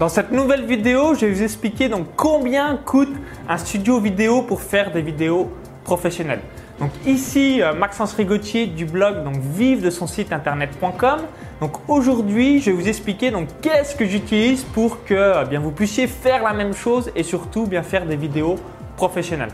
Dans cette nouvelle vidéo, je vais vous expliquer donc combien coûte un studio vidéo pour faire des vidéos professionnelles. Donc ici euh, Maxence Rigotier du blog donc vive de son site internet.com. Donc aujourd'hui, je vais vous expliquer donc qu'est-ce que j'utilise pour que euh, bien vous puissiez faire la même chose et surtout bien faire des vidéos professionnelles.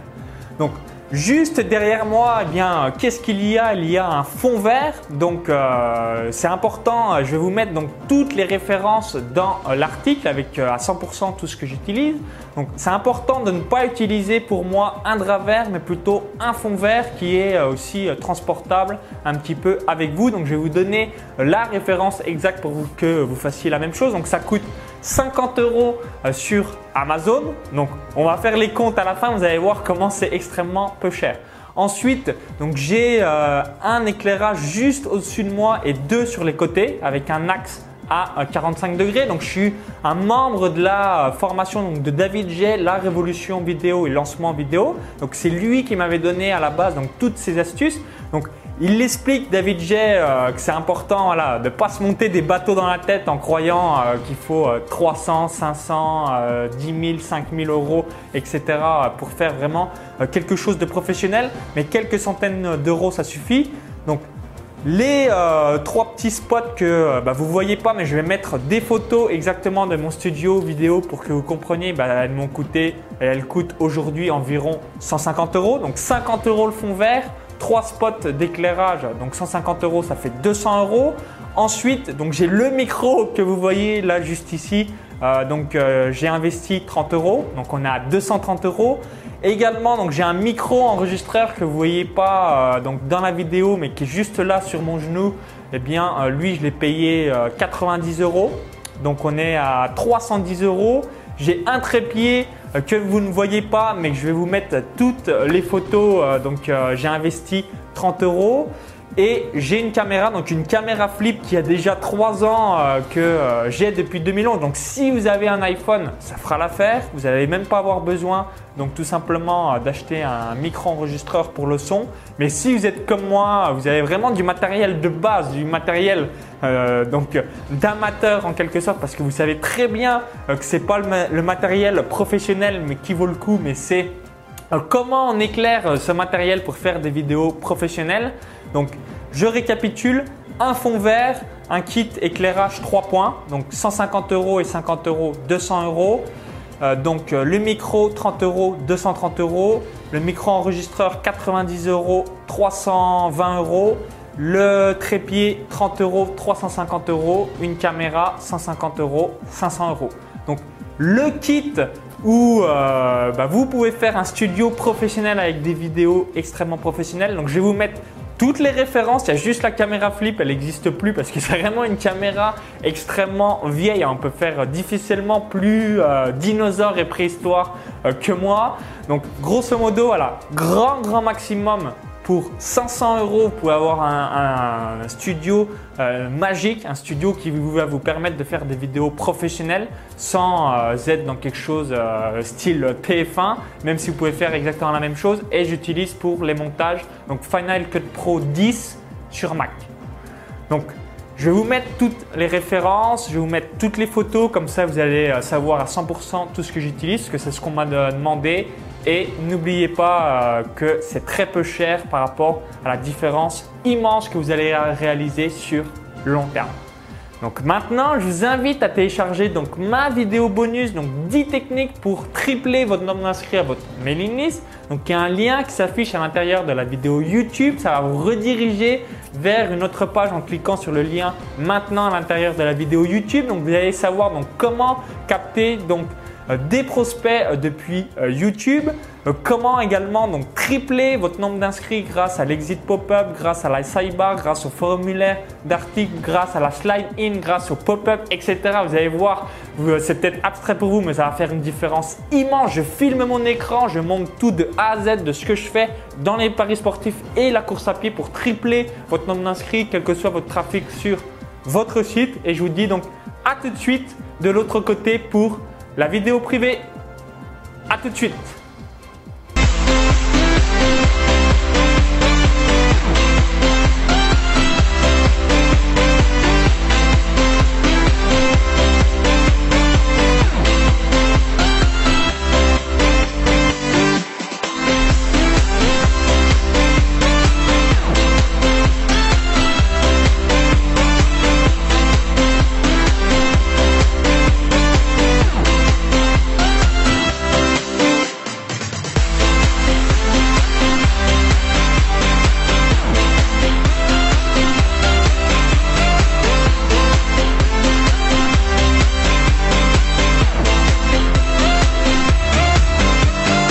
Donc Juste derrière moi, eh bien, qu'est-ce qu'il y a? Il y a un fond vert. Donc, euh, c'est important. Je vais vous mettre donc toutes les références dans euh, l'article avec euh, à 100% tout ce que j'utilise. Donc, c'est important de ne pas utiliser pour moi un drap vert, mais plutôt un fond vert qui est aussi transportable un petit peu avec vous. Donc, je vais vous donner la référence exacte pour que vous fassiez la même chose. Donc, ça coûte 50 euros euh, sur Amazon. Donc, on va faire les comptes à la fin. Vous allez voir comment c'est extrêmement peu cher. Ensuite, donc j'ai euh, un éclairage juste au-dessus de moi et deux sur les côtés avec un axe à 45 degrés. Donc, je suis un membre de la formation de David J, la révolution vidéo et lancement vidéo. Donc, c'est lui qui m'avait donné à la base donc toutes ces astuces. Donc, il l'explique, David J, euh, que c'est important voilà, de ne pas se monter des bateaux dans la tête en croyant euh, qu'il faut 300, 500, 10 000, 5 000 euros, etc. pour faire vraiment euh, quelque chose de professionnel. Mais quelques centaines d'euros, ça suffit. Donc, les trois petits spots que bah, vous ne voyez pas, mais je vais mettre des photos exactement de mon studio vidéo pour que vous compreniez. Bah, elles m'ont coûté, elles coûtent aujourd'hui environ 150 euros. Donc 50 euros le fond vert, 3 spots d'éclairage, donc 150 euros, ça fait 200 euros. Ensuite, donc j'ai le micro que vous voyez là juste ici. Euh, donc euh, j'ai investi 30 euros, donc on est à 230 euros. Également, donc j'ai un micro enregistreur que vous voyez pas euh, dans la vidéo, mais qui est juste là sur mon genou. Eh bien, lui, je l'ai payé 90 euros. Donc on est à 310 euros. J'ai un trépied que vous ne voyez pas, mais je vais vous mettre toutes les photos. Euh, donc euh, j'ai investi 30 euros. Et j'ai une caméra, donc une caméra flip qui a déjà 3 ans que j'ai depuis 2011. Donc si vous avez un iPhone, ça fera l'affaire. Vous n'allez même pas avoir besoin donc tout simplement d'acheter un micro-enregistreur pour le son. Mais si vous êtes comme moi, vous avez vraiment du matériel de base, du matériel donc d'amateur en quelque sorte, parce que vous savez très bien que ce n'est pas le matériel professionnel mais qui vaut le coup, mais c'est comment on éclaire ce matériel pour faire des vidéos professionnelles? Donc, je récapitule un fond vert, un kit éclairage 3 points, donc 150 euros et 50 euros, 200 euros. Euh, donc euh, le micro 30 euros, 230 euros. Le micro enregistreur 90 euros, 320 euros. Le trépied 30 euros, 350 euros. Une caméra 150 euros, 500 euros. Donc le kit où euh, bah, vous pouvez faire un studio professionnel avec des vidéos extrêmement professionnelles. Donc je vais vous mettre toutes les références, il y a juste la caméra flip, elle n'existe plus parce que c'est vraiment une caméra extrêmement vieille. On peut faire difficilement plus euh, dinosaure et préhistoire euh, que moi. Donc grosso modo, voilà, grand grand maximum pour 500 euros, vous pouvez avoir un, studio euh, magique, un studio qui va vous permettre de faire des vidéos professionnelles sans euh, être dans quelque chose euh, style TF1, même si vous pouvez faire exactement la même chose. Et j'utilise pour les montages donc Final Cut Pro 10 sur Mac. Donc je vais vous mettre toutes les références, je vais vous mettre toutes les photos, comme ça vous allez savoir à 100% tout ce que j'utilise, que c'est ce qu'on m'a demandé et n'oubliez pas euh, que c'est très peu cher par rapport à la différence immense que vous allez réaliser sur long terme. Donc maintenant, je vous invite à télécharger donc ma vidéo bonus, donc 10 techniques pour tripler votre nombre d'inscrits à votre mailing list. Donc il y a un lien qui s'affiche à l'intérieur de la vidéo YouTube, ça va vous rediriger vers une autre page en cliquant sur le lien maintenant à l'intérieur de la vidéo YouTube. Donc vous allez savoir donc comment capter donc des prospects euh, depuis euh, YouTube. Comment également donc tripler votre nombre d'inscrits grâce à l'exit pop-up, grâce à la sidebar, grâce au formulaire d'article, grâce à la slide in, grâce au pop-up, etc. Vous allez voir, c'est peut-être abstrait pour vous, mais ça va faire une différence immense. Je filme mon écran, je montre tout de A à Z de ce que je fais dans les paris sportifs et la course à pied pour tripler votre nombre d'inscrits, quel que soit votre trafic sur votre site. Et je vous dis donc à tout de suite de l'autre côté pour la vidéo privée. À tout de suite